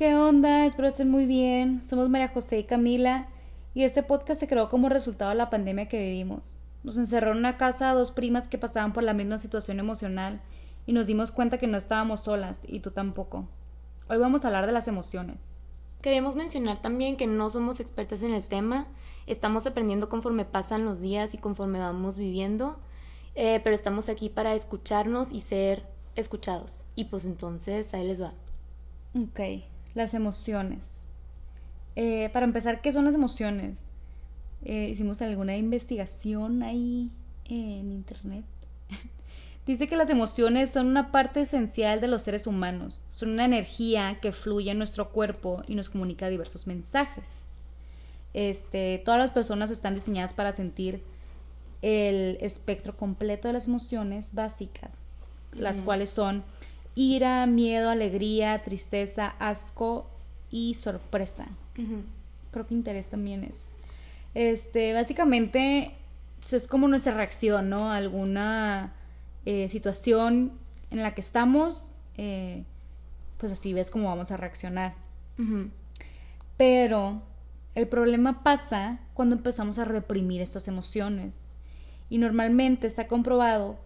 ¿Qué onda? Espero estén muy bien. Somos María José y Camila y este podcast se creó como resultado de la pandemia que vivimos. Nos encerró en una casa a dos primas que pasaban por la misma situación emocional y nos dimos cuenta que no estábamos solas y tú tampoco. Hoy vamos a hablar de las emociones. Queremos mencionar también que no somos expertas en el tema, estamos aprendiendo conforme pasan los días y conforme vamos viviendo, eh, pero estamos aquí para escucharnos y ser escuchados. Y pues entonces ahí les va. Ok. Las emociones. Eh, para empezar, ¿qué son las emociones? Eh, hicimos alguna investigación ahí en internet. Dice que las emociones son una parte esencial de los seres humanos. Son una energía que fluye en nuestro cuerpo y nos comunica diversos mensajes. Este, todas las personas están diseñadas para sentir el espectro completo de las emociones básicas, las cuales son ira, miedo, alegría, tristeza, asco y sorpresa. Creo que interés también es. Este, básicamente, pues, es como nuestra reacción, ¿no? alguna eh, situación en la que estamos, eh, pues así ves cómo vamos a reaccionar. Pero el problema pasa cuando empezamos a reprimir estas emociones. Y normalmente está comprobado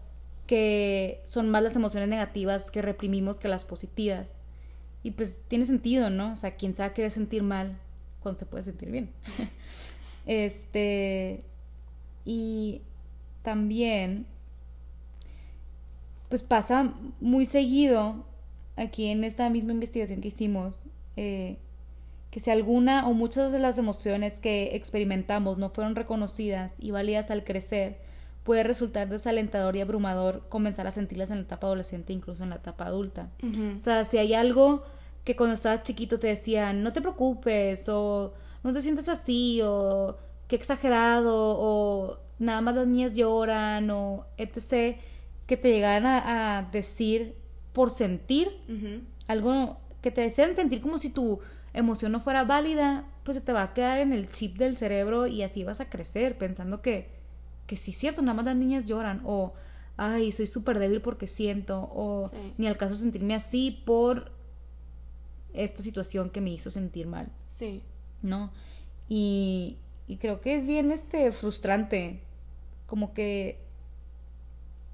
que son más las emociones negativas que reprimimos que las positivas. Y pues tiene sentido, ¿no? O sea, quién sabe querer sentir mal cuando se puede sentir bien. este. Y también, pues pasa muy seguido aquí en esta misma investigación que hicimos, eh, que si alguna o muchas de las emociones que experimentamos no fueron reconocidas y válidas al crecer, puede resultar desalentador y abrumador comenzar a sentirlas en la etapa adolescente, incluso en la etapa adulta. O sea, si hay algo que cuando estabas chiquito te decían, no te preocupes, o no te sientes así, o qué exagerado, o nada más las niñas lloran, o etc., que te llegaran a, decir por sentir algo que te desean sentir como si tu emoción no fuera válida, pues se te va a quedar en el chip del cerebro y así vas a crecer pensando que que sí es cierto, nada más las niñas lloran, o ay, soy súper débil porque siento, o ni al caso sentirme así por esta situación que me hizo sentir mal. Sí. ¿No? Y, y creo que es bien este frustrante, como que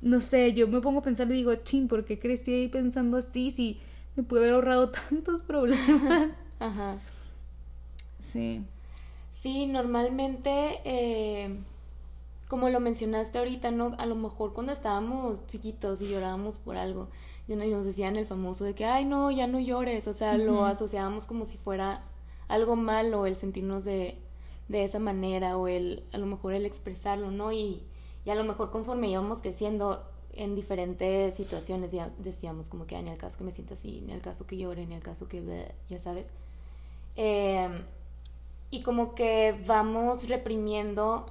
no sé, yo me pongo a pensar y digo, chin, ¿por qué crecí ahí pensando así si me pude haber ahorrado tantos problemas? Ajá. Sí. Sí, normalmente eh, como lo mencionaste ahorita, ¿no? A lo mejor cuando estábamos chiquitos y llorábamos por algo, y nos decían el famoso de que, ay, no, ya no llores, o sea, lo asociábamos como si fuera algo malo el sentirnos de, de esa manera o el, a lo mejor el expresarlo, ¿no? Y, y a lo mejor conforme íbamos creciendo en diferentes situaciones, ya decíamos como que, ay, ni el caso que me sienta así, ni el caso que llore, ni el caso que, ya sabes. Eh, y como que vamos reprimiendo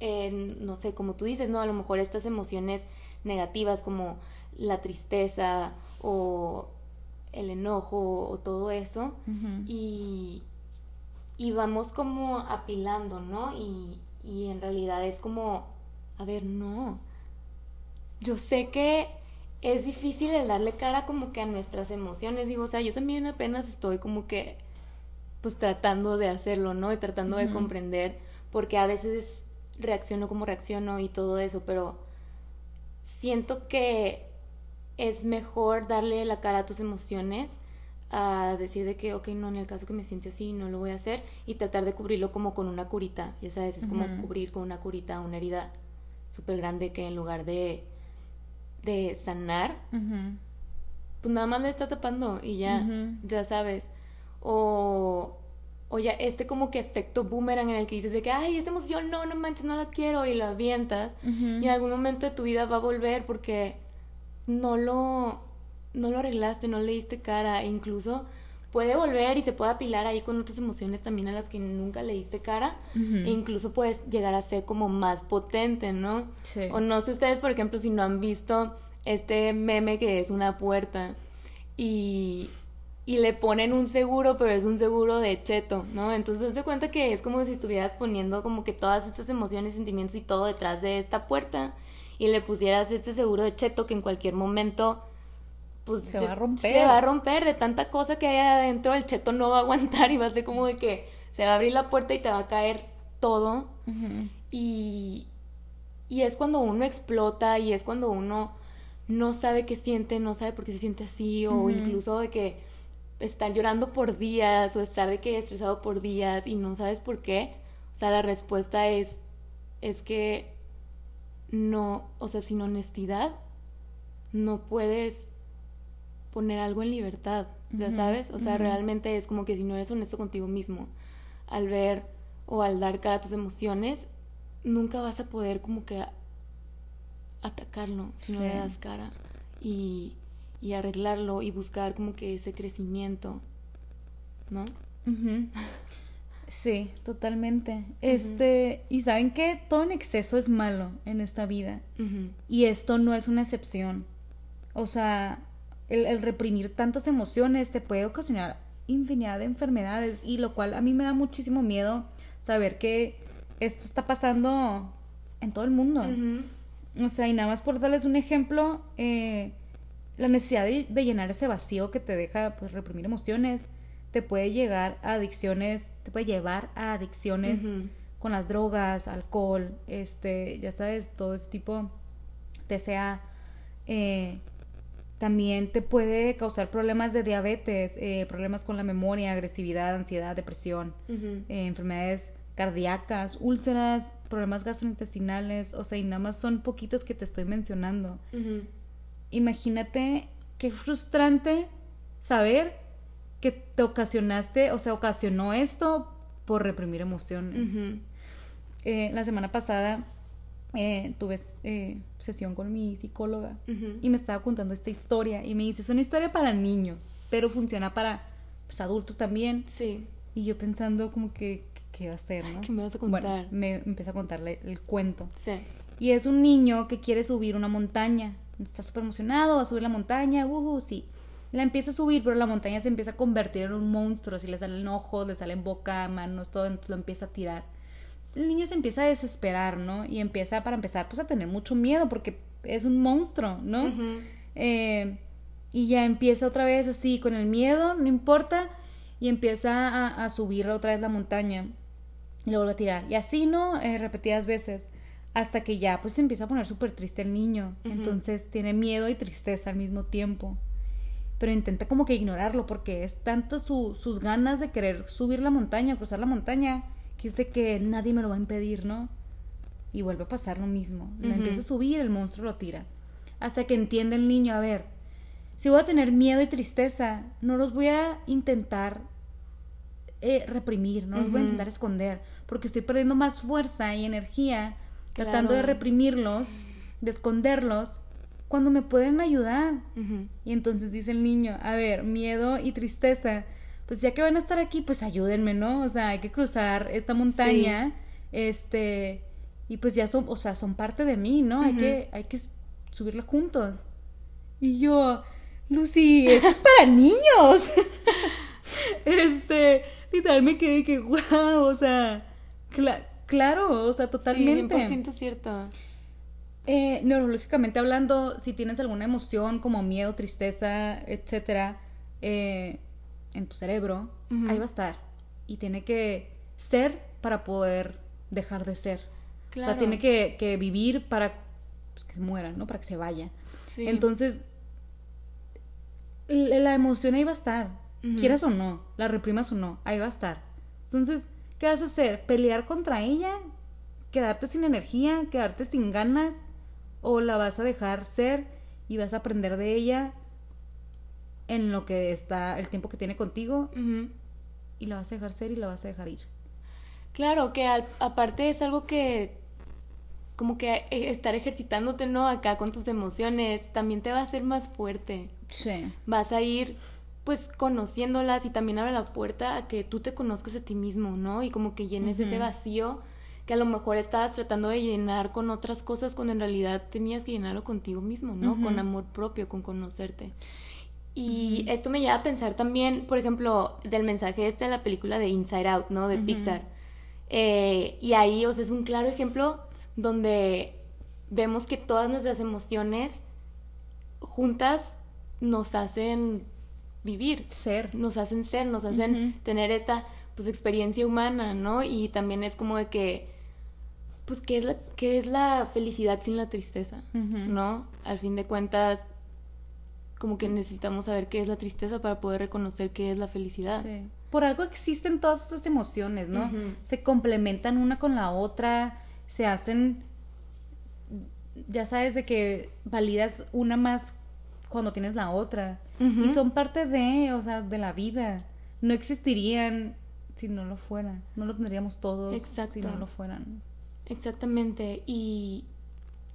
no sé, como tú dices, ¿no? A lo mejor estas emociones negativas como la tristeza o el enojo o todo eso y, y vamos como apilando, ¿no? Y, y en realidad es como, a ver, no. Yo sé que es difícil el darle cara como que a nuestras emociones, digo, o sea, yo también apenas estoy como que pues tratando de hacerlo, ¿no? Y tratando de comprender, porque a veces reacciono como reacciono y todo eso, pero siento que es mejor darle la cara a tus emociones a decir de que, ok, no, en el caso que me siente así, no lo voy a hacer y tratar de cubrirlo como con una curita, ya sabes, es como cubrir con una curita una herida súper grande que en lugar de, de sanar, pues nada más le está tapando y ya, ya sabes. O o ya este como que efecto boomerang en el que dices de que, ay, esta emoción, no, no manches, no la quiero, y lo avientas, y en algún momento de tu vida va a volver porque no lo, no lo arreglaste, no le diste cara, e incluso puede volver y se puede apilar ahí con otras emociones también a las que nunca le diste cara, e incluso puedes llegar a ser como más potente, ¿no? Sí. O no sé ustedes, por ejemplo, si no han visto este meme que es una puerta, y y le ponen un seguro, pero es un seguro de cheto, ¿no? Entonces se cuenta que es como si estuvieras poniendo como que todas estas emociones, sentimientos y todo detrás de esta puerta y le pusieras este seguro de cheto que en cualquier momento pues Se va a romper. Se va a romper de tanta cosa que hay adentro, el cheto no va a aguantar y va a ser como de que se va a abrir la puerta y te va a caer todo. Y, y es cuando uno explota y es cuando uno no sabe qué siente, no sabe por qué se siente así, o incluso de que estar llorando por días o estar de que estresado por días y no sabes por qué. O sea, la respuesta es, es que no, o sea, sin honestidad no puedes poner algo en libertad, ya sabes? O sea, realmente es como que si no eres honesto contigo mismo, al ver o al dar cara a tus emociones, nunca vas a poder como que atacarlo si no le das cara y, y arreglarlo y buscar como que ese crecimiento, ¿no? Sí, totalmente. Este, y saben que todo en exceso es malo en esta vida. Y esto no es una excepción. O sea, el, el reprimir tantas emociones te puede ocasionar infinidad de enfermedades. Y lo cual a mí me da muchísimo miedo saber que esto está pasando en todo el mundo. O sea, y nada más por darles un ejemplo, eh, la necesidad de, de llenar ese vacío que te deja pues reprimir emociones, te puede llegar a adicciones, te puede llevar a adicciones con las drogas, alcohol, este, ya sabes, todo ese tipo, TCA, eh, también te puede causar problemas de diabetes, eh, problemas con la memoria, agresividad, ansiedad, depresión, eh, enfermedades cardíacas, úlceras, problemas gastrointestinales, o sea, y nada más son poquitos que te estoy mencionando. Imagínate qué frustrante saber que te ocasionaste, o sea, ocasionó esto por reprimir emociones. Eh, la semana pasada eh, tuve eh, sesión con mi psicóloga y me estaba contando esta historia y me dice, es una historia para niños, pero funciona para pues, adultos también. Sí. Y yo pensando como que, ¿qué va a hacer, no? ¿Qué me vas a Bueno, contar? me empieza a contarle el cuento. Sí. Y es un niño que quiere subir una montaña. Está súper emocionado, va a subir la montaña, uhu, sí. La empieza a subir, pero la montaña se empieza a convertir en un monstruo. Así le salen ojos, le salen boca, manos, todo, entonces lo empieza a tirar. El niño se empieza a desesperar, ¿no? Y empieza, para empezar, pues a tener mucho miedo porque es un monstruo, ¿no? Eh, y ya empieza otra vez así, con el miedo, no importa, y empieza a, a subir otra vez la montaña. Y lo vuelve a tirar. Y así, ¿no? Eh, repetidas veces. Hasta que ya, pues se empieza a poner súper triste el niño. Entonces tiene miedo y tristeza al mismo tiempo. Pero intenta como que ignorarlo porque es tanto su- sus ganas de querer subir la montaña, cruzar la montaña, que es de que nadie me lo va a impedir, ¿no? Y vuelve a pasar lo mismo. Empieza a subir, el monstruo lo tira. Hasta que entiende el niño, a ver, si voy a tener miedo y tristeza, no los voy a intentar eh, reprimir, no los voy a intentar esconder, porque estoy perdiendo más fuerza y energía tratando de Claro. reprimirlos, de esconderlos, cuando me pueden ayudar. Y entonces dice el niño, a ver, miedo y tristeza, pues ya que van a estar aquí, pues ayúdenme, ¿no? O sea, hay que cruzar esta montaña, este, y pues ya son, o sea, son parte de mí, ¿no? Hay que, hay que subirla juntos. Y yo, Lucy, eso es para niños. este, literal me quedé que, wow, o sea, cla- claro, o sea, totalmente. Sí, 100% cierto. Eh, neurológicamente hablando, si tienes alguna emoción como miedo, tristeza, etcétera, eh, en tu cerebro, ahí va a estar. Y tiene que ser para poder dejar de ser. O sea, Claro. tiene que, que vivir para pues, que se muera, ¿no? Para que se vaya. Sí. Entonces, la emoción ahí va a estar. Quieras o no, la reprimas o no, ahí va a estar. Entonces, ¿qué vas a hacer? ¿Pelear contra ella? ¿Quedarte sin energía? ¿Quedarte sin ganas? ¿O la vas a dejar ser y vas a aprender de ella en lo que está, el tiempo que tiene contigo y la vas a dejar ser y la vas a dejar ir? Claro, que al- aparte es algo que como que eh, estar ejercitándote, ¿no? Acá con tus emociones, también te va a hacer más fuerte. Sí. Vas a ir pues conociéndolas y también abre la puerta a que tú te conozcas a ti mismo, ¿no? Y como que llenes ese vacío que a lo mejor estabas tratando de llenar con otras cosas cuando en realidad tenías que llenarlo contigo mismo, ¿no? Con amor propio, con conocerte. Y esto me lleva a pensar también, por ejemplo, del mensaje este de la película de Inside Out, ¿no? De. Pixar. Eh, y ahí, o sea, es un claro ejemplo donde vemos que todas nuestras emociones juntas nos hacen vivir. Ser. Nos hacen ser, nos hacen tener esta pues experiencia humana, ¿no? Y también es como de que pues qué es la qué es la felicidad sin la tristeza, ¿no? Al fin de cuentas como que necesitamos saber qué es la tristeza para poder reconocer qué es la felicidad. Sí. Por algo existen todas estas emociones, ¿no? Se complementan una con la otra, se hacen ya sabes de que validas una más cuando tienes la otra. Y son parte de, o sea, de la vida. No existirían si no lo fueran. No lo tendríamos todos si no lo fueran. Exactamente. Y,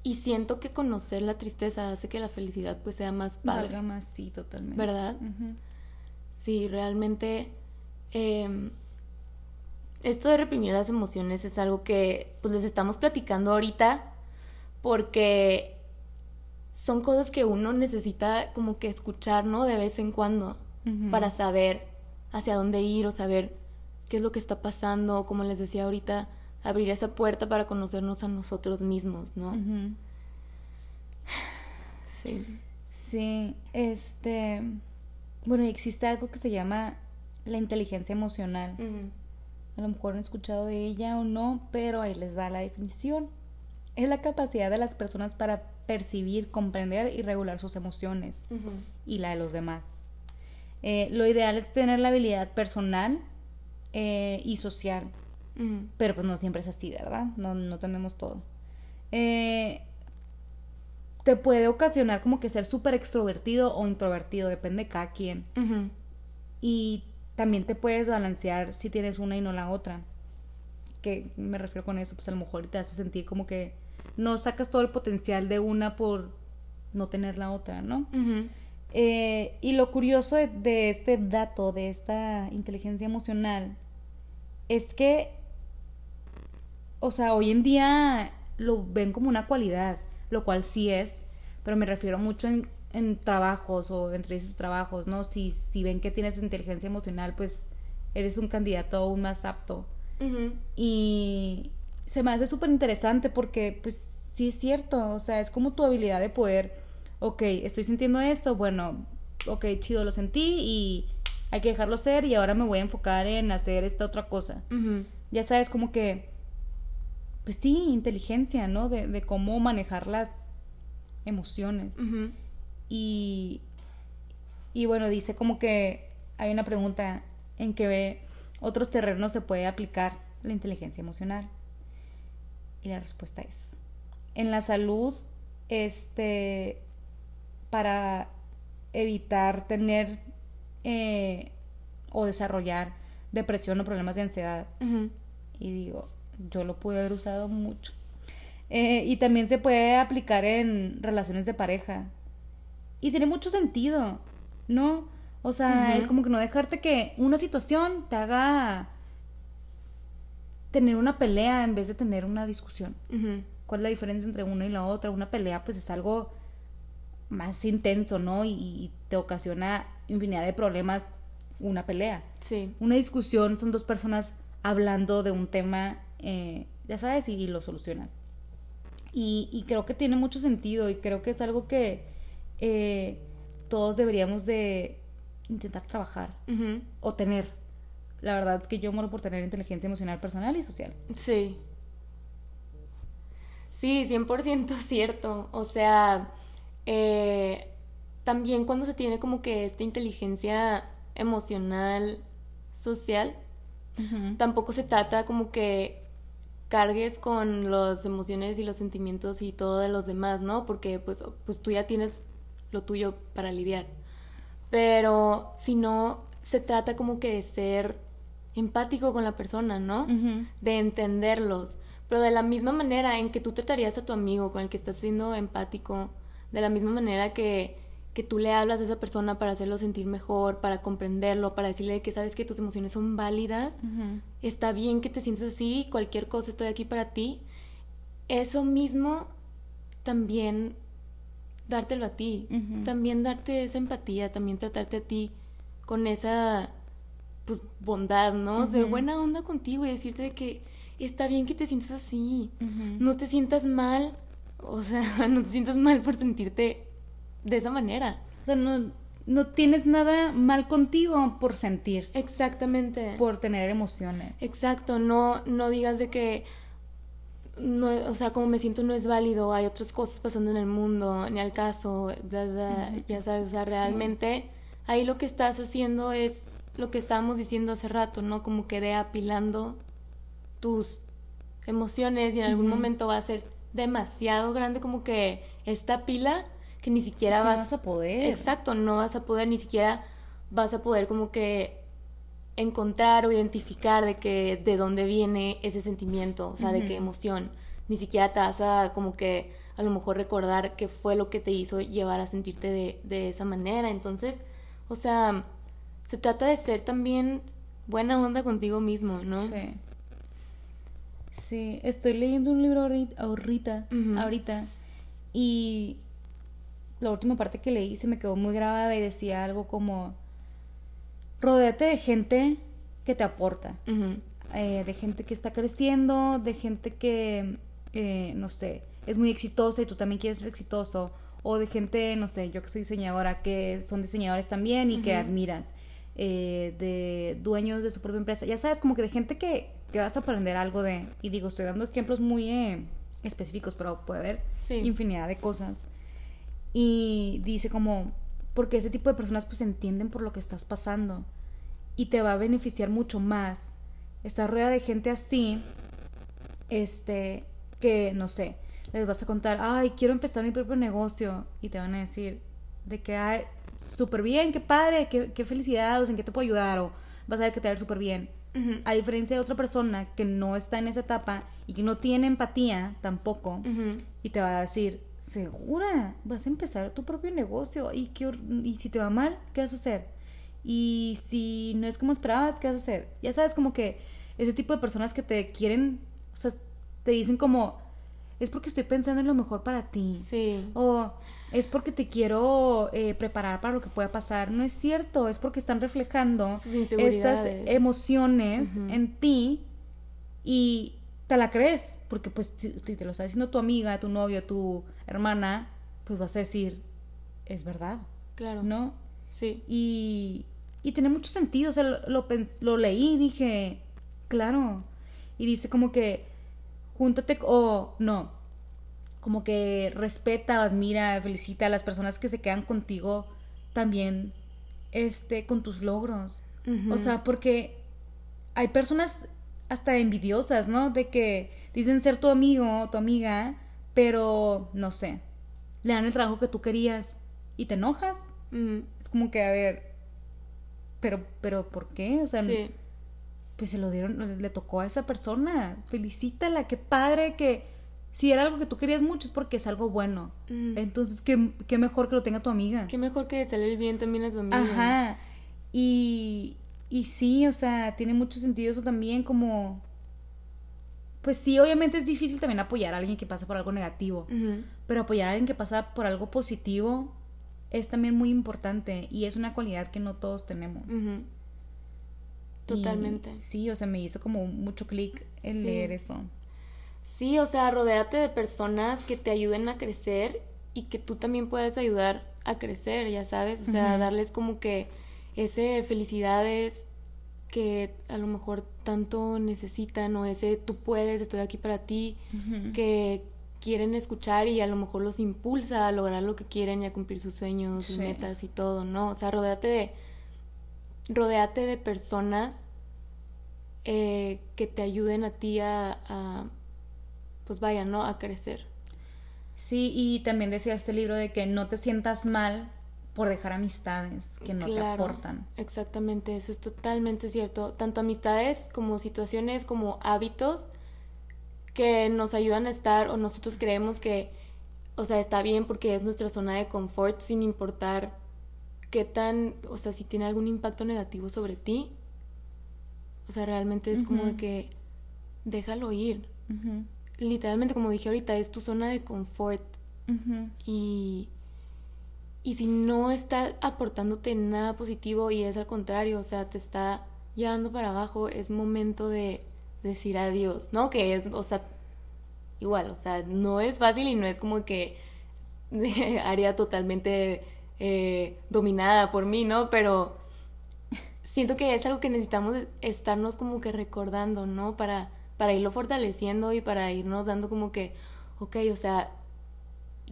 y siento que conocer la tristeza hace que la felicidad pues sea más padre. Valga más, sí, totalmente. ¿Verdad? Sí, realmente... Em, esto de reprimir las emociones es algo que pues les estamos platicando ahorita porque son cosas que uno necesita como que escuchar, ¿no? De vez en cuando, para saber hacia dónde ir o saber qué es lo que está pasando, como les decía ahorita, abrir esa puerta para conocernos a nosotros mismos, ¿no? Sí. Sí, este, bueno, existe algo que se llama la inteligencia emocional. A lo mejor han escuchado de ella o no, pero ahí les va la definición. Es la capacidad de las personas para percibir, comprender y regular sus emociones y la de los demás. Eh, lo ideal es tener la habilidad personal eh, y social, pero pues no siempre es así, ¿verdad? No, no tenemos todo. Eh, te puede ocasionar como que ser súper extrovertido o introvertido, depende de cada quien. Y también te puedes balancear si tienes una y no la otra. ¿Qué me refiero con eso? Pues a lo mejor te hace sentir como que no sacas todo el potencial de una por no tener la otra, ¿no? Eh, y lo curioso de, este dato, de esta inteligencia emocional, es que, o sea, hoy en día lo ven como una cualidad, lo cual sí es, pero me refiero mucho en, en trabajos o entre esos trabajos, ¿no? Si, si ven que tienes inteligencia emocional, pues eres un candidato aún más apto. Y se me hace súper interesante porque pues sí es cierto, o sea, es como tu habilidad de poder, ok, estoy sintiendo esto, bueno, ok, chido, lo sentí y hay que dejarlo ser y ahora me voy a enfocar en hacer esta otra cosa. Ya sabes, como que, pues sí, inteligencia, ¿no? De, de cómo manejar las emociones. Y, y bueno, dice como que hay una pregunta en que otros terrenos se puede aplicar la inteligencia emocional. Y la respuesta es, en la salud, este, para evitar tener eh, o desarrollar depresión o problemas de ansiedad. Y digo, yo lo pude haber usado mucho. Eh, y también se puede aplicar en relaciones de pareja. Y tiene mucho sentido, ¿no? O sea, es como que no dejarte que una situación te haga tener una pelea en vez de tener una discusión. ¿Cuál es la diferencia entre una y la otra? Una pelea pues es algo más intenso, ¿no? Y, te ocasiona infinidad de problemas una pelea. Sí. Una discusión son dos personas hablando de un tema, eh, ya sabes, y, lo solucionas. Y, creo que tiene mucho sentido y creo que es algo que eh, todos deberíamos de intentar trabajar o tener la verdad que yo muero por tener inteligencia emocional personal y social. Sí. Sí, 100% cierto. O sea, eh, también cuando se tiene como que esta inteligencia emocional social, tampoco se trata como que cargues con las emociones y los sentimientos y todo de los demás, ¿no? Porque pues, pues tú ya tienes lo tuyo para lidiar. Pero si no, se trata como que de ser empático con la persona, ¿no? De entenderlos. Pero de la misma manera en que tú tratarías a tu amigo con el que estás siendo empático, de la misma manera que, que tú le hablas a esa persona para hacerlo sentir mejor, para comprenderlo, para decirle que sabes que tus emociones son válidas, está bien que te sientas así, cualquier cosa estoy aquí para ti. Eso mismo también dártelo a ti, también darte esa empatía, también tratarte a ti con esa pues bondad, ¿no? Ser buena onda contigo y decirte que está bien que te sientas así, no te sientas mal, o sea, no te sientas mal por sentirte de esa manera. O sea, no, no tienes nada mal contigo por sentir. Exactamente. Por tener emociones. Exacto, no, no digas de que no, o sea, como me siento no es válido, hay otras cosas pasando en el mundo, ni al caso, bla, bla, ya sabes, o sea, realmente ahí lo que estás haciendo es lo que estábamos diciendo hace rato, ¿no? Como que de apilando tus emociones y en algún momento va a ser demasiado grande como que esta pila que ni siquiera vas, vas a poder. Exacto, no vas a poder, ni siquiera vas a poder como que encontrar o identificar de que de dónde viene ese sentimiento, o sea, de qué emoción. Ni siquiera te vas a como que a lo mejor recordar qué fue lo que te hizo llevar a sentirte de, de esa manera. Entonces, o sea, se trata de ser también buena onda contigo mismo, ¿no? Sí. Sí, estoy leyendo un libro ahorita, ahorita, y la última parte que leí se me quedó muy grabada y decía algo como, rodéate de gente que te aporta, eh, de gente que está creciendo, de gente que, eh, no sé, es muy exitosa y tú también quieres ser exitoso, o de gente, no sé, yo que soy diseñadora, que son diseñadores también y que admiras, eh, de dueños de su propia empresa, ya sabes, como que de gente que, que vas a aprender algo de, y digo, estoy dando ejemplos muy específicos, pero puede haber infinidad de cosas. Y dice como, porque ese tipo de personas pues entienden por lo que estás pasando y te va a beneficiar mucho más estar rodeada de gente así, este, que no sé, les vas a contar, ay, quiero empezar mi propio negocio y te van a decir de que, ay, súper bien, qué padre, qué, qué felicidad, o en qué te puedo ayudar, o vas a ver que te va a ir súper bien. A diferencia de otra persona que no está en esa etapa y que no tiene empatía tampoco, y te va a decir, segura, vas a empezar tu propio negocio y, qué, y si te va mal, ¿qué vas a hacer? Y si no es como esperabas, ¿qué vas a hacer? Ya sabes, como que ese tipo de personas que te quieren, o sea, te dicen como, es porque estoy pensando en lo mejor para ti. Sí. O es porque te quiero eh, preparar para lo que pueda pasar. No es cierto, es porque están reflejando estas emociones en ti y te la crees. Porque pues si te lo está diciendo tu amiga, tu novio, tu hermana, pues vas a decir, es verdad. Claro. ¿No? Sí. Y, y tiene mucho sentido, o sea, lo, lo, leí y dije, claro. Y dice como que, júntate, o no, como que respeta, admira, felicita a las personas que se quedan contigo también, este, con tus logros. O sea, porque hay personas hasta envidiosas, ¿no? De que dicen ser tu amigo, tu amiga, pero no sé, le dan el trabajo que tú querías y te enojas. Es como que, a ver, pero, pero, ¿por qué? O sea, pues se lo dieron, le tocó a esa persona. Felicítala, qué padre que si era algo que tú querías mucho es porque es algo bueno. Entonces, ¿qué, qué mejor que lo tenga tu amiga. Qué mejor que sale el bien también a tu amiga. Ajá. Y, y sí, o sea, tiene mucho sentido eso también como... Pues sí, obviamente es difícil también apoyar a alguien que pasa por algo negativo, pero apoyar a alguien que pasa por algo positivo es también muy importante y es una cualidad que no todos tenemos. Totalmente. sí, o sea, me hizo como mucho clic en leer eso. Sí, o sea, rodéate de personas que te ayuden a crecer y que tú también puedes ayudar a crecer, ya sabes, o sea, darles como que ese felicidades que a lo mejor tanto necesitan o ese tú puedes, estoy aquí para ti, que quieren escuchar y a lo mejor los impulsa a lograr lo que quieren y a cumplir sus sueños, sus metas y todo, ¿no? O sea, rodeate de, rodeate de personas eh, que te ayuden a ti a, pues vaya, ¿no? A crecer. Sí, y también decía este libro de que no te sientas mal por dejar amistades que no te aportan. Exactamente, eso es totalmente cierto. Tanto amistades como situaciones como hábitos que nos ayudan a estar o nosotros creemos que, o sea, está bien porque es nuestra zona de confort sin importar qué tan, o sea, si tiene algún impacto negativo sobre ti. O sea, realmente es como de que déjalo ir. Literalmente, como dije ahorita, es tu zona de confort. Y y si no está aportándote nada positivo y es al contrario, o sea, te está llevando para abajo, es momento de decir adiós, ¿no? Que es, o sea, igual, o sea, no es fácil y no es como que haría totalmente eh, dominada por mí, ¿no? Pero siento que es algo que necesitamos estarnos como que recordando, ¿no? Para, para irlo fortaleciendo y para irnos dando como que, ok, o sea,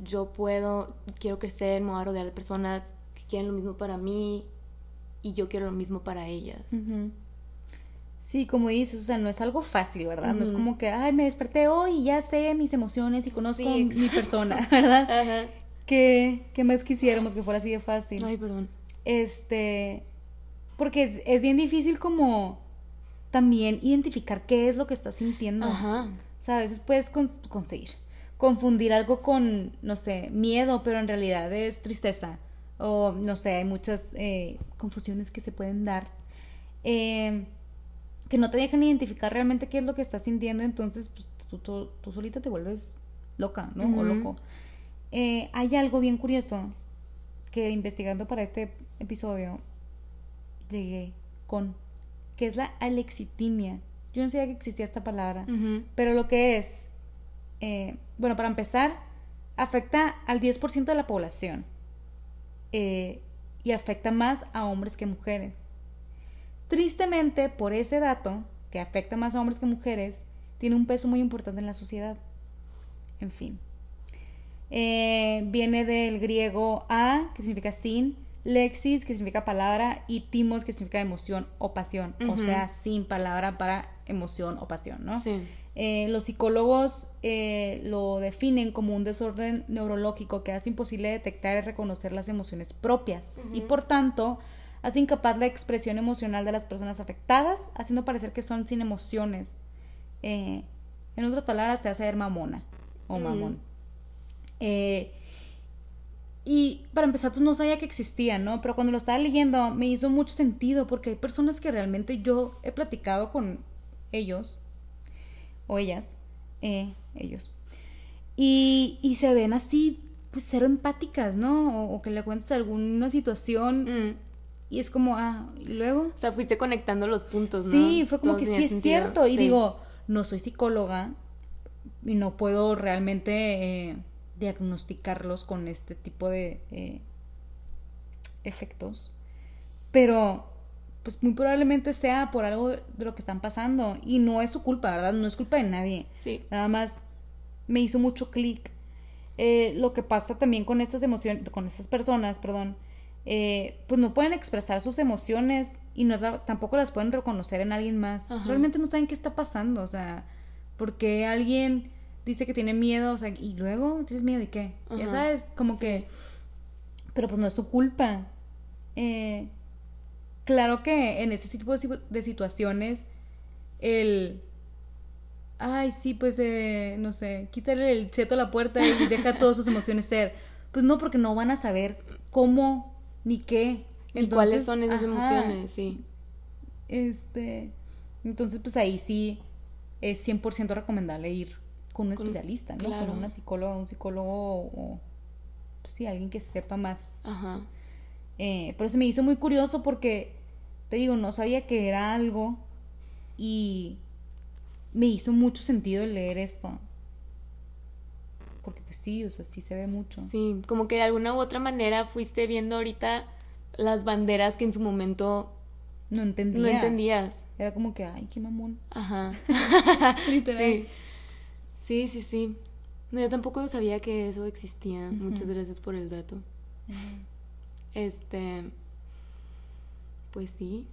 yo puedo, quiero crecer, me voy a rodear de personas que quieren lo mismo para mí y yo quiero lo mismo para ellas. Sí, como dices, o sea, no es algo fácil, ¿verdad? No es como que, ay, me desperté hoy y ya sé mis emociones y conozco mi persona, ¿verdad? Ajá. ¿Qué, ¿Qué más quisiéramos que fuera así de fácil? Ay, perdón. Este, porque es, es bien difícil como también identificar qué es lo que estás sintiendo. Ajá. O sea, a veces puedes conseguir confundir algo con, no sé, miedo, pero en realidad es tristeza. O, no sé, hay muchas eh, confusiones que se pueden dar. Eh, que no te dejan identificar realmente qué es lo que estás sintiendo, entonces pues, tú, tú, solita te vuelves loca, ¿no? O loco. Eh, hay algo bien curioso que investigando para este episodio llegué con, que es la alexitimia. Yo no sabía que existía esta palabra, pero lo que es, eh, bueno, para empezar, afecta al 10% de la población eh, y afecta más a hombres que mujeres. Tristemente, por ese dato, que afecta más a hombres que mujeres, tiene un peso muy importante en la sociedad. En fin. Eh, viene del griego a, que significa sin, lexis, que significa palabra, y timos, que significa emoción o pasión. O sea, sin palabra para emoción o pasión, ¿no? Sí. Eh, los psicólogos eh, lo definen como un desorden neurológico que hace imposible detectar y reconocer las emociones propias y por tanto hace incapaz la expresión emocional de las personas afectadas, haciendo parecer que son sin emociones. en otras palabras, te hace ver mamona o mamón. Eh, y para empezar, pues no sabía que existía, ¿no? Pero cuando lo estaba leyendo me hizo mucho sentido porque hay personas que realmente yo he platicado con ellos o ellas, eh, ellos, y, y, se ven así, pues cero empáticas, ¿no? O, que le cuentes alguna situación mm. y es como, ah, y luego. O sea, fuiste conectando los puntos, ¿no? Sí, fue como que sí es cierto. Y digo, no soy psicóloga y no puedo realmente. Eh, diagnosticarlos con este tipo de eh, efectos. Pero, pues muy probablemente sea por algo de lo que están pasando. Y no es su culpa, ¿verdad? No es culpa de nadie. Sí. Nada más me hizo mucho clic. Eh, lo que pasa también con estas emociones, con estas personas, perdón, eh, pues no pueden expresar sus emociones y no tampoco las pueden reconocer en alguien más. Realmente no saben qué está pasando, o sea, porque alguien dice que tiene miedo, o sea, y luego, ¿tienes miedo de qué? Ya sabes, como que... Pero pues no es su culpa. Eh, claro que en ese tipo de situaciones, el... Ay, sí, pues, eh, no sé, quítale el cheto a la puerta y deja todas sus emociones ser. Pues no, porque no van a saber cómo ni qué. ¿Y cuáles son esas emociones? Sí. Este... Entonces, pues ahí sí es 100% recomendable ir con un especialista, ¿no? Con una psicóloga, un psicólogo o, pues sí, alguien que sepa más. Ajá. Eh, pero se me hizo muy curioso porque, te digo, no sabía que era algo y me hizo mucho sentido leer esto. Porque pues sí, o sea, sí se ve mucho. Sí, como que de alguna u otra manera fuiste viendo ahorita las banderas que en su momento no entendía. No entendías. Era como que, ay, qué mamón. Ajá. Literal. Sí. Sí, sí, sí. No, yo tampoco sabía que eso existía. Muchas gracias por el dato. Este. Pues sí.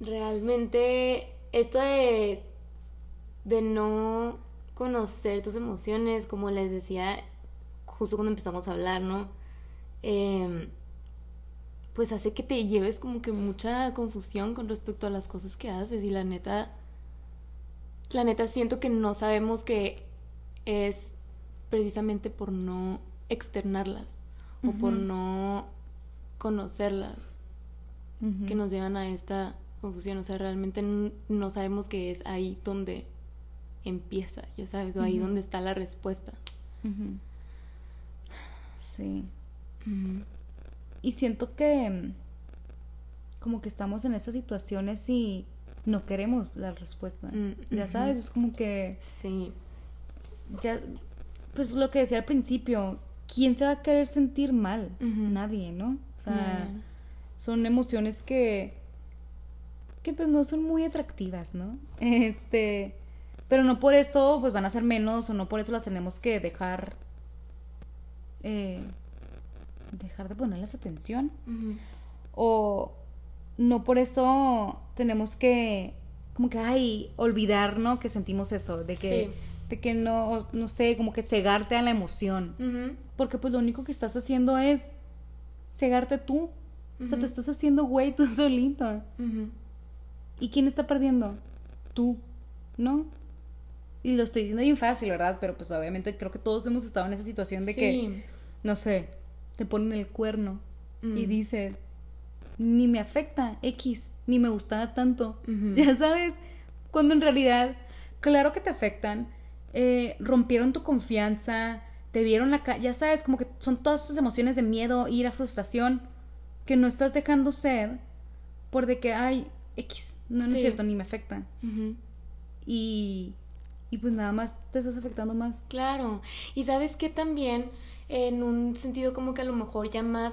Realmente, esto de. de no conocer tus emociones, como les decía justo cuando empezamos a hablar, ¿no? Em, pues hace que te lleves como que mucha confusión con respecto a las cosas que haces y la neta la neta siento que no sabemos que es precisamente por no externarlas o por no conocerlas que nos llevan a esta confusión. O sea, realmente no sabemos que es ahí donde empieza, ya sabes, o ahí donde está la respuesta. Sí. Y siento que mm, como que estamos en esas situaciones y no queremos la respuesta. Mm, ya sabes, es como que... Sí. Ya, pues lo que decía al principio, ¿quién se va a querer sentir mal? Nadie, ¿no? O sea, son emociones que, que pues no son muy atractivas, ¿no? Este, pero no por eso pues van a ser menos o no por eso las tenemos que dejar, eh, dejar de ponerles atención. O no por eso tenemos que, como que, ay, olvidar, ¿no? Que sentimos eso, de que... De que no, no sé, como que cegarte a la emoción. Porque pues lo único que estás haciendo es cegarte tú. O sea, te estás haciendo güey tú solito. ¿Y quién está perdiendo? Tú, ¿no? Y lo estoy diciendo bien fácil, ¿verdad? Pero pues obviamente creo que todos hemos estado en esa situación de que, no sé, te ponen el cuerno y dices, ni me afecta X, ni me gustaba tanto. Ya sabes, cuando en realidad, claro que te afectan, eh, rompieron tu confianza, te vieron la cara, ya sabes, como que son todas esas emociones de miedo, ira, frustración, que no estás dejando ser por de que, ay, X, no, no es cierto, ni me afecta. Y, y pues nada más te estás afectando más. Claro, y sabes que también, en un sentido como que a lo mejor ya más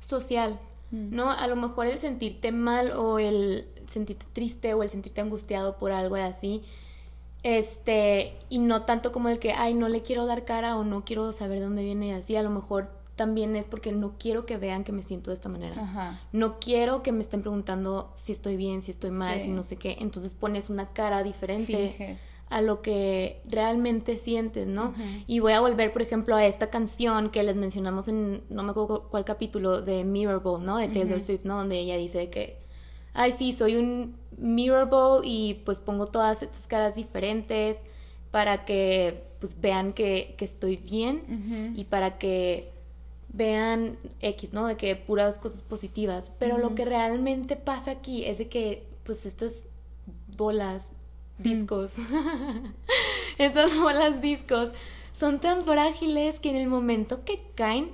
social, mm. ¿no? A lo mejor el sentirte mal o el sentirte triste o el sentirte angustiado por algo así, este, y no tanto como el que, ay, no le quiero dar cara o no quiero saber de dónde viene y así, a lo mejor también es porque no quiero que vean que me siento de esta manera. No quiero que me estén preguntando si estoy bien, si estoy mal, si no sé qué. Entonces pones una cara diferente a lo que realmente sientes, ¿no? Y voy a volver, por ejemplo, a esta canción que les mencionamos en, no me acuerdo cuál capítulo, de Mirrorball, ¿no? De Taylor Swift, ¿no? Donde ella dice que ay, sí, soy un mirrorball y pues pongo todas estas caras diferentes para que pues vean que, estoy bien y para que vean X, ¿no? De que puras cosas positivas. Pero lo que realmente pasa aquí es de que pues estas bolas, discos, estas bolas discos son tan frágiles que en el momento que caen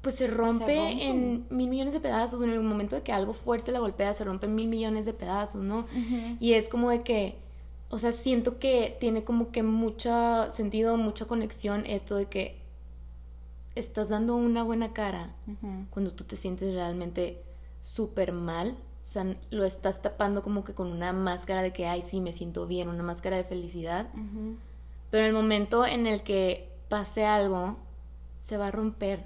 pues se rompe en mil millones de pedazos. En el momento de que algo fuerte la golpea, se rompe en mil millones de pedazos, ¿no? Y es como de que, o sea, siento que tiene como que mucho sentido, mucha conexión esto de que estás dando una buena cara cuando tú te sientes realmente súper mal. O sea, lo estás tapando como que con una máscara de que, ay, sí, me siento bien, una máscara de felicidad. Pero en el momento en el que pase algo, se va a romper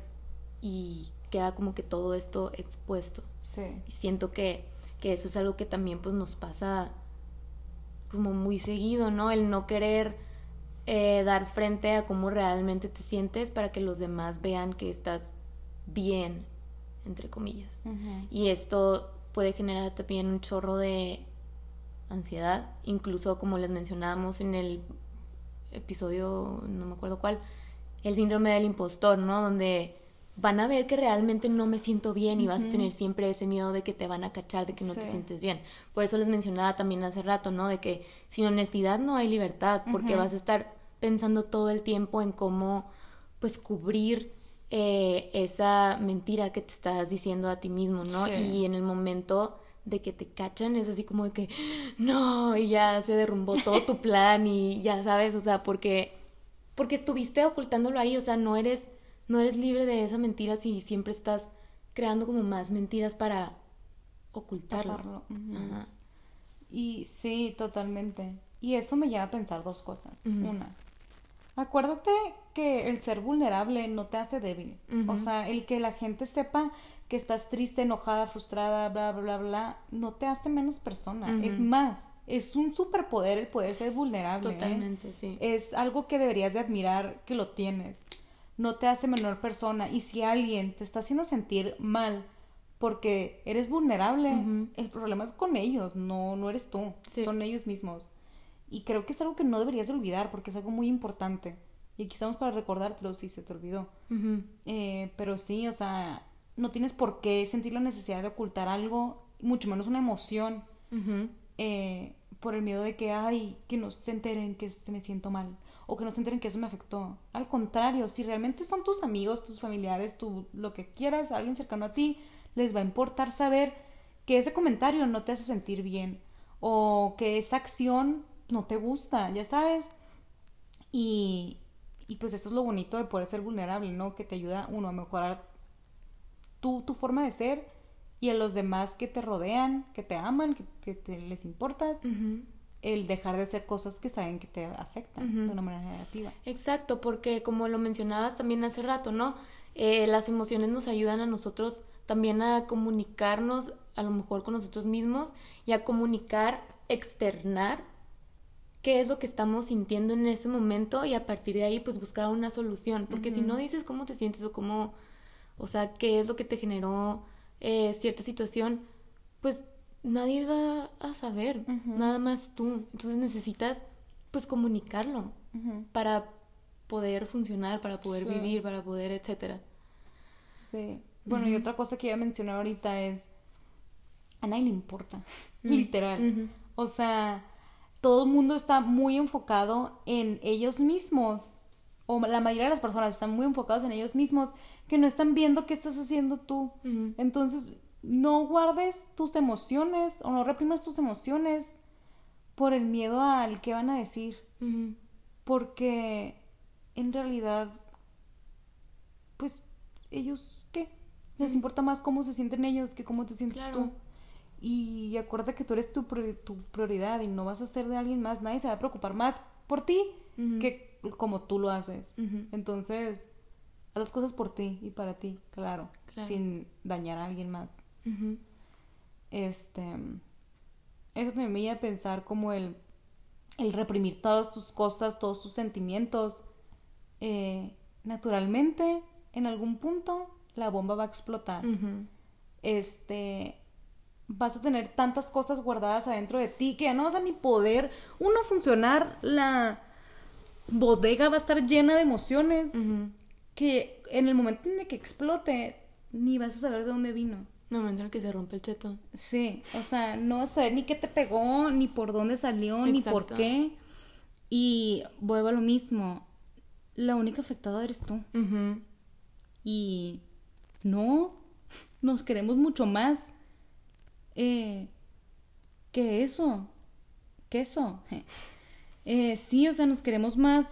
y queda como que todo esto expuesto. Sí. Y siento que, que eso es algo que también pues nos pasa como muy seguido, ¿no? El no querer eh, dar frente a cómo realmente te sientes para que los demás vean que estás bien, entre comillas. Y esto puede generar también un chorro de ansiedad, incluso como les mencionábamos en el episodio, no me acuerdo cuál, el síndrome del impostor, ¿no? Donde van a ver que realmente no me siento bien y vas a tener siempre ese miedo de que te van a cachar, de que no te sientes bien. Por eso les mencionaba también hace rato, ¿no? De que sin honestidad no hay libertad, porque vas a estar pensando todo el tiempo en cómo, pues, cubrir eh, esa mentira que te estás diciendo a ti mismo, ¿no? Y en el momento de que te cachan es así como de que, no, y ya se derrumbó todo tu plan y ya sabes, o sea, porque, porque estuviste ocultándolo ahí, o sea, no eres no eres libre de esa mentira si siempre estás creando como más mentiras para ocultarlo. Y sí, totalmente. Y eso me lleva a pensar dos cosas. Una, acuérdate que el ser vulnerable no te hace débil. O sea, el que la gente sepa que estás triste, enojada, frustrada, bla, bla, bla, bla, no te hace menos persona. Es más, es un superpoder el poder ser vulnerable. ¿eh? Totalmente, sí. Es algo que deberías de admirar que lo tienes no te hace menor persona. Y si alguien te está haciendo sentir mal porque eres vulnerable, el problema es con ellos, no, no eres tú, son ellos mismos. Y creo que es algo que no deberías olvidar porque es algo muy importante. Y aquí estamos para recordártelo si se te olvidó. Eh, pero sí, o sea, no tienes por qué sentir la necesidad de ocultar algo, mucho menos una emoción, eh, por el miedo de que, ay, que no se enteren que se me siento mal o que no se enteren que eso me afectó. Al contrario, si realmente son tus amigos, tus familiares, tu, lo que quieras, alguien cercano a ti, les va a importar saber que ese comentario no te hace sentir bien o que esa acción no te gusta, ya sabes. Y, y pues eso es lo bonito de poder ser vulnerable, ¿no? Que te ayuda uno a mejorar tu, tu forma de ser y a los demás que te rodean, que te aman, que, te les importas, el dejar de hacer cosas que saben que te afectan de una manera negativa. Exacto, porque como lo mencionabas también hace rato, ¿no? Eh, las emociones nos ayudan a nosotros también a comunicarnos a lo mejor con nosotros mismos y a comunicar, externar qué es lo que estamos sintiendo en ese momento y a partir de ahí pues buscar una solución, porque si no dices cómo te sientes o cómo, o sea, qué es lo que te generó eh, cierta situación, pues nadie va a saber, nada más tú. Entonces necesitas pues comunicarlo para poder funcionar, para poder vivir, para poder, etcétera. Sí. Bueno, y otra cosa que iba a mencionar ahorita es a nadie le importa, literal. O sea, todo el mundo está muy enfocado en ellos mismos, o la mayoría de las personas están muy enfocados en ellos mismos, que no están viendo qué estás haciendo tú. Entonces, no guardes tus emociones o no reprimas tus emociones por el miedo al que van a decir. Porque en realidad, pues, ellos, ¿qué? Les importa más cómo se sienten ellos que cómo te sientes tú. Y acuérdate que tú eres tu, tu, prioridad y no vas a ser de alguien más. Nadie se va a preocupar más por ti que como tú lo haces. Entonces, haz las cosas por ti y para ti, claro, sin dañar a alguien más. Este. Eso también me iba a pensar como el, el reprimir todas tus cosas, todos tus sentimientos. Eh, naturalmente, en algún punto, la bomba va a explotar. Este vas a tener tantas cosas guardadas adentro de ti que ya no vas a ni poder uno funcionar, la bodega va a estar llena de emociones que en el momento en el que explote ni vas a saber de dónde vino. No, en el que se rompe el cheto. Sí, o sea, no vas a saber ni qué te pegó, ni por dónde salió, ni por qué. Y vuelvo a lo mismo, la única afectada eres tú. Y no, nos queremos mucho más eh, que eso, que eso. Eh, sí, o sea, nos queremos más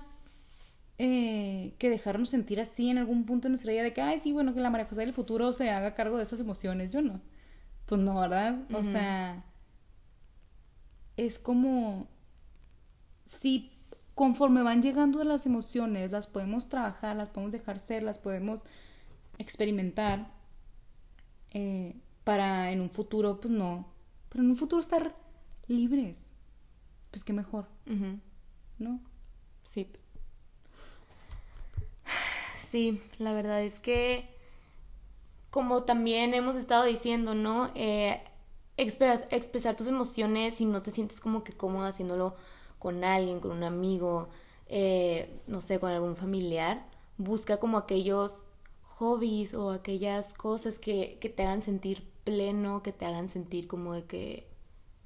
eh, que dejarnos sentir así en algún punto de nuestra vida de que, ay, sí, bueno, que la María José del futuro se haga cargo de esas emociones. Yo no. Pues no, ¿verdad? O sea, es como si conforme van llegando las emociones, las podemos trabajar, las podemos dejar ser, las podemos experimentar. Eh, para en un futuro, pues no, pero en un futuro estar libres, pues qué mejor, ¿no? Sí. Sí, la verdad es que, como también hemos estado diciendo, ¿no? Eh, expresar, tus emociones si no te sientes como que cómoda haciéndolo con alguien, con un amigo, eh, no sé, con algún familiar. Busca como aquellos hobbies o aquellas cosas que, que te hagan sentir pleno, que te hagan sentir como de que,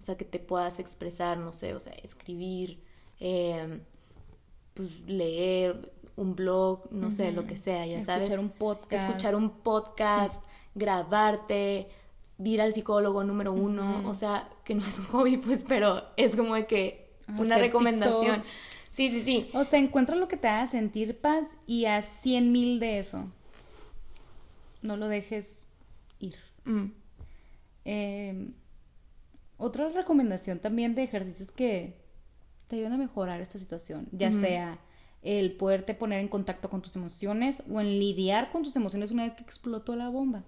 o sea, que te puedas expresar, no sé, o sea, escribir, em, pues leer un blog, no sé, lo que sea, ya sabes. Escuchar un podcast. Escuchar un podcast, grabarte, ir al psicólogo número uno, o sea, que no es un hobby, pues, pero es como de que una recomendación. Sí, sí, sí. O sea, encuentra lo que te haga sentir paz y a cien mil de eso. No lo dejes ir. Mm. Em, otra recomendación también de ejercicios que te ayudan a mejorar esta situación, ya sea el poderte poner en contacto con tus emociones o en lidiar con tus emociones una vez que explotó la bomba.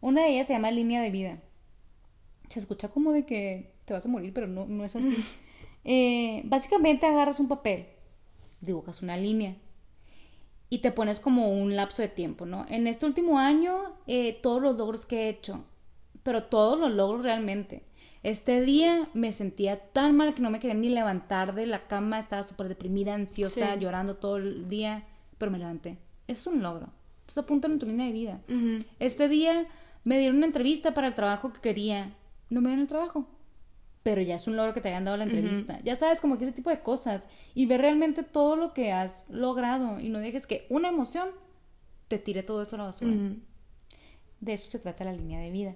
Una de ellas se llama línea de vida. Se escucha como de que te vas a morir, pero no, no es así. Eh, básicamente agarras un papel, dibujas una línea y te pones como un lapso de tiempo, ¿no? En este último año, eh, todos los logros que he hecho, pero todos los logro realmente. Este día me sentía tan mal que no me quería ni levantar de la cama, estaba súper deprimida, ansiosa, llorando todo el día, pero me levanté. Es un logro. Entonces apúntalo en tu línea de vida. Este día me dieron una entrevista para el trabajo que quería. No me dieron el trabajo. Pero ya es un logro que te hayan dado la entrevista. Ya sabes, como que ese tipo de cosas. Y ver realmente todo lo que has logrado. Y no dejes que una emoción te tire todo esto a la basura. De eso se trata la línea de vida.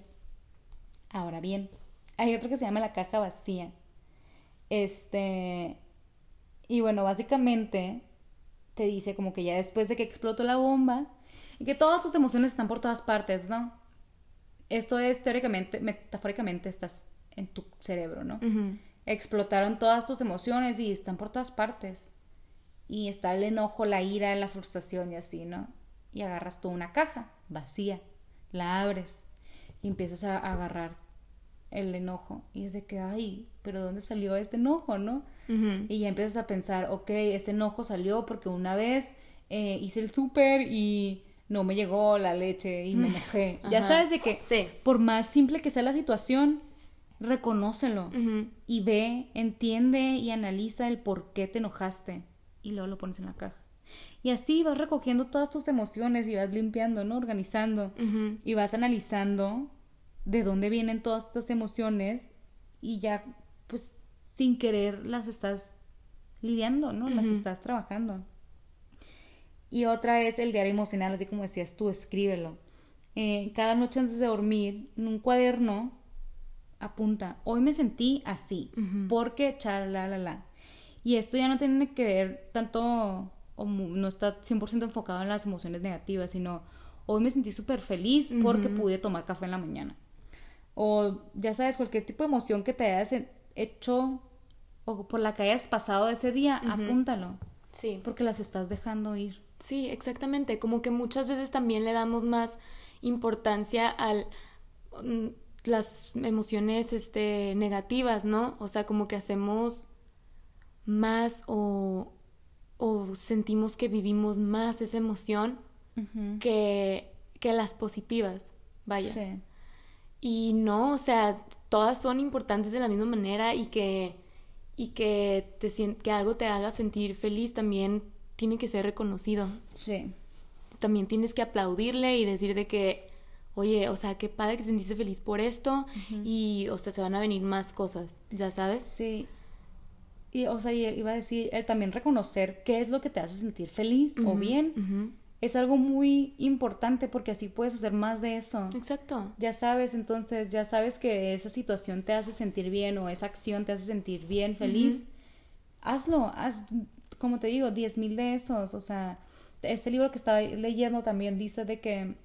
Ahora bien, hay otro que se llama la caja vacía. Este. Y bueno, básicamente te dice como que ya después de que explotó la bomba y que todas tus emociones están por todas partes, ¿no? Esto es teóricamente, metafóricamente estás en tu cerebro, ¿no? Explotaron todas tus emociones y están por todas partes. Y está el enojo, la ira, la frustración y así, ¿no? Y agarras tú una caja vacía, la abres y empiezas a agarrar el enojo. Y es de que, ay, pero ¿dónde salió este enojo, no? Y ya empiezas a pensar, ok, este enojo salió porque una vez eh, hice el súper y no me llegó la leche y me enojé. Ya sabes de que, por más simple que sea la situación, reconócelo y ve, entiende y analiza el por qué te enojaste y luego lo pones en la caja. Y así vas recogiendo todas tus emociones y vas limpiando, ¿no? Organizando y vas analizando de dónde vienen todas estas emociones y ya pues sin querer las estás lidiando, ¿no? Las estás trabajando. Y otra es el diario emocional, así como decías tú, escríbelo. Eh, cada noche antes de dormir, en un cuaderno, apunta, hoy me sentí así, porque charla, la, la. Y esto ya no tiene que ver tanto, o no está 100% enfocado en las emociones negativas, sino hoy me sentí súper feliz porque pude tomar café en la mañana. O ya sabes, cualquier tipo de emoción que te hayas hecho o por la que hayas pasado ese día, apúntalo. Sí. Porque las estás dejando ir. Sí, exactamente. Como que muchas veces también le damos más importancia al mm, las emociones este negativas, ¿no? O sea, como que hacemos más o, o sentimos que vivimos más esa emoción que, que las positivas, vaya. Sí. Y no, o sea, todas son importantes de la misma manera y que, y que, te, que algo te haga sentir feliz también tiene que ser reconocido. Sí. También tienes que aplaudirle y decir de que, oye, o sea, qué padre que sentiste feliz por esto y, o sea, se van a venir más cosas, ¿ya sabes? Sí. Y, o sea, iba a decir, el también reconocer qué es lo que te hace sentir feliz o bien es algo muy importante porque así puedes hacer más de eso. Exacto. Ya sabes, entonces ya sabes que esa situación te hace sentir bien o esa acción te hace sentir bien, feliz. Hazlo, haz, como te digo, diez mil de esos. O sea, este libro que estaba leyendo también dice de que,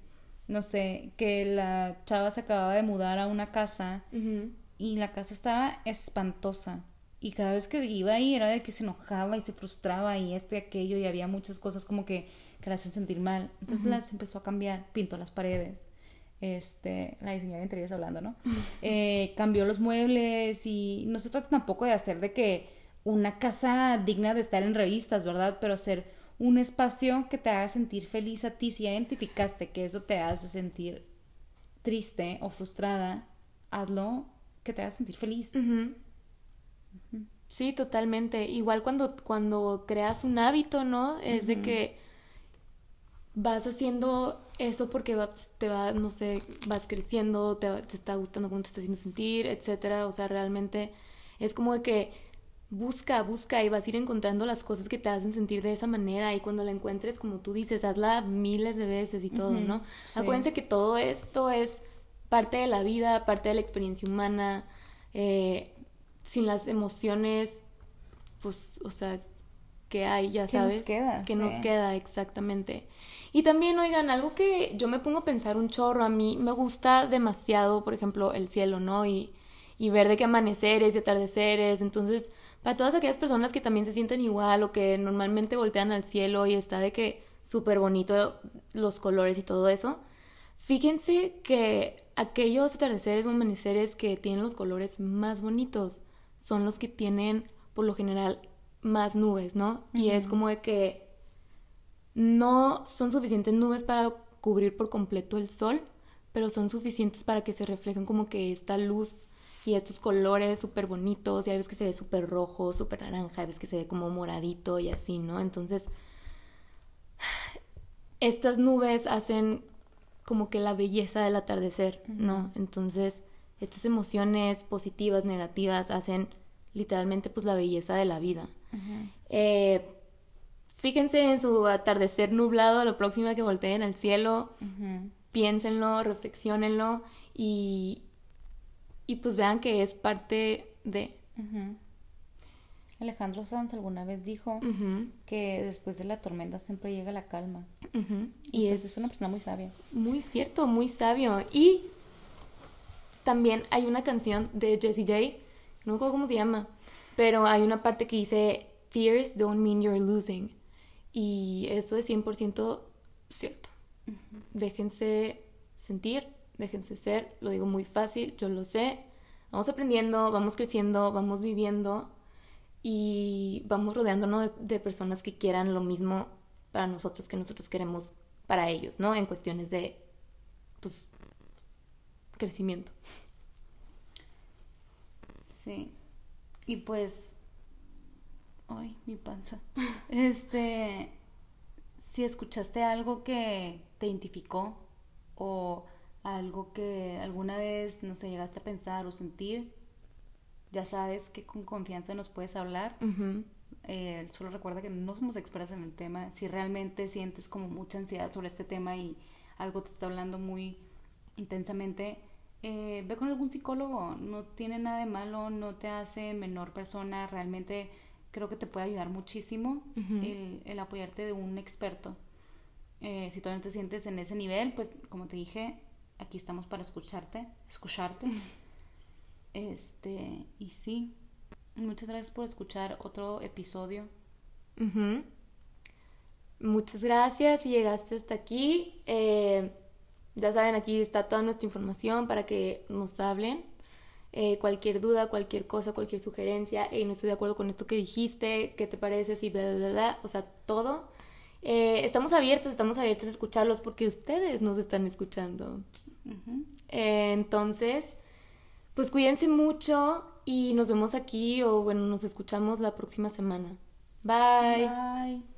no sé, que la chava se acababa de mudar a una casa y la casa estaba espantosa. Y cada vez que iba ahí era de que se enojaba y se frustraba y esto y aquello y había muchas cosas como que que la hacen sentir mal. Entonces las empezó a cambiar, pintó las paredes, este, la diseñadora de interiores hablando, ¿no? Eh, cambió los muebles y no se trata tampoco de hacer de que una casa digna de estar en revistas, ¿verdad? Pero hacer un espacio que te haga sentir feliz a ti. Si identificaste que eso te hace sentir triste o frustrada, hazlo que te haga sentir feliz. Sí, totalmente. Igual cuando, cuando creas un hábito, ¿no? Es de que vas haciendo eso porque te va, no sé, vas creciendo, te, te, está gustando cómo te está haciendo sentir, etcétera. O sea, realmente es como de que busca, busca y vas a ir encontrando las cosas que te hacen sentir de esa manera y cuando la encuentres, como tú dices, hazla miles de veces y todo, ¿no? Acuérdense que todo esto es parte de la vida, parte de la experiencia humana. Eh, sin las emociones, pues, o sea, que hay, ya sabes. Que nos queda. Que nos queda, exactamente. Y también, oigan, algo que yo me pongo a pensar un chorro, a mí me gusta demasiado, por ejemplo, el cielo, ¿no? Y, y ver de qué amaneceres y atardeceres. Entonces, para todas aquellas personas que también se sienten igual o que normalmente voltean al cielo y está de que súper bonito los colores y todo eso, fíjense que aquellos atardeceres o amaneceres que tienen los colores más bonitos son los que tienen, por lo general, más nubes, ¿no? Y es como de que no son suficientes nubes para cubrir por completo el sol, pero son suficientes para que se reflejen como que esta luz y estos colores súper bonitos, ya ves que se ve súper rojo, súper naranja, ya ves que se ve como moradito y así, ¿no? Entonces, estas nubes hacen como que la belleza del atardecer, ¿no? Entonces, estas emociones positivas, negativas, hacen literalmente pues la belleza de la vida. eh, fíjense en su atardecer nublado, a la próxima que volteen al cielo, piénsenlo, reflexionenlo y, y pues vean que es parte de... Alejandro Sanz alguna vez dijo que después de la tormenta siempre llega la calma. Y es, es una persona muy sabia. Muy cierto, muy sabio. Y también hay una canción de Jessie J, no me acuerdo cómo se llama, pero hay una parte que dice, Fears don't mean you're losing. Y eso es 100% cierto. Déjense sentir, déjense ser, lo digo muy fácil, yo lo sé. Vamos aprendiendo, vamos creciendo, vamos viviendo y vamos rodeándonos de, personas que quieran lo mismo para nosotros que nosotros queremos para ellos, ¿no? En cuestiones de, pues, crecimiento. Sí. Y pues, ay, mi panza. Este, si escuchaste algo que te identificó o algo que alguna vez, no sé, llegaste a pensar o sentir, ya sabes que con confianza nos puedes hablar. Eh, solo recuerda que no somos expertas en el tema. Si realmente sientes como mucha ansiedad sobre este tema y algo te está hablando muy intensamente, eh, ve con algún psicólogo. No tiene nada de malo, no te hace menor persona. Realmente creo que te puede ayudar muchísimo el, apoyarte de un experto. Eh, si todavía te sientes en ese nivel, pues como te dije, aquí estamos para escucharte, escucharte. Este, y sí, muchas gracias por escuchar otro episodio. Muchas gracias si llegaste hasta aquí. Eh, ya saben, aquí está toda nuestra información para que nos hablen. Eh, cualquier duda, cualquier cosa, cualquier sugerencia, y no estoy de acuerdo con esto que dijiste, qué te parece, si, bla, bla, bla, o sea, todo. Eh, estamos abiertos, estamos abiertos a escucharlos porque ustedes nos están escuchando. entonces, pues cuídense mucho y nos vemos aquí o bueno, nos escuchamos la próxima semana. Bye. Bye.